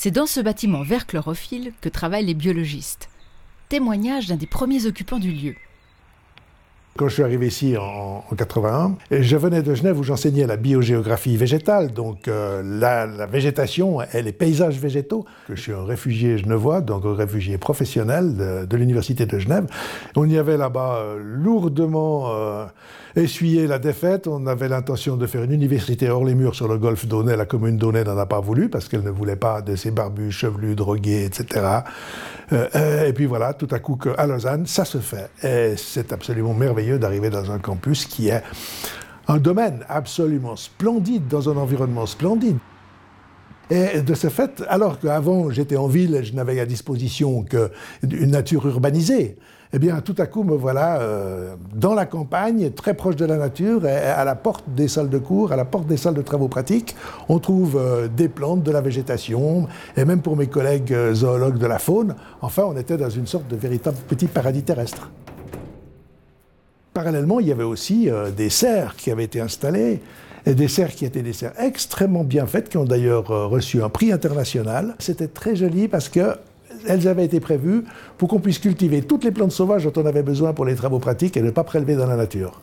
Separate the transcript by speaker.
Speaker 1: C'est dans ce bâtiment vert chlorophylle que travaillent les biologistes. Témoignage d'un des premiers occupants du lieu.
Speaker 2: Quand je suis arrivé ici en, 81, je venais de Genève où j'enseignais la biogéographie végétale, donc euh, la, végétation et les paysages végétaux. Je suis un réfugié genevois, donc un réfugié professionnel de, l'université de Genève. On y avait là-bas euh, lourdement euh, essuyé la défaite. On avait l'intention de faire une université hors les murs sur le golfe d'Aunay. La commune d'Aunay n'en a pas voulu parce qu'elle ne voulait pas de ces barbus chevelus, drogués, etc. et puis voilà, tout à coup à Lausanne, ça se fait. Et c'est absolument merveilleux d'arriver dans un campus qui est un domaine absolument splendide, dans un environnement splendide. Et de ce fait, alors qu'avant j'étais en ville et je n'avais à disposition qu'une nature urbanisée, eh bien tout à coup me voilà euh, dans la campagne, très proche de la nature, et à la porte des salles de cours, à la porte des salles de travaux pratiques, on trouve euh, des plantes, de la végétation, et même pour mes collègues euh, zoologues de la faune, enfin on était dans une sorte de véritable petit paradis terrestre. Parallèlement, il y avait aussi des serres qui avaient été installées, et des serres qui étaient des serres extrêmement bien faites, qui ont d'ailleurs euh, reçu un prix international. C'était très joli parce qu'elles avaient été prévues pour qu'on puisse cultiver toutes les plantes sauvages dont on avait besoin pour les travaux pratiques et ne pas prélever dans la nature.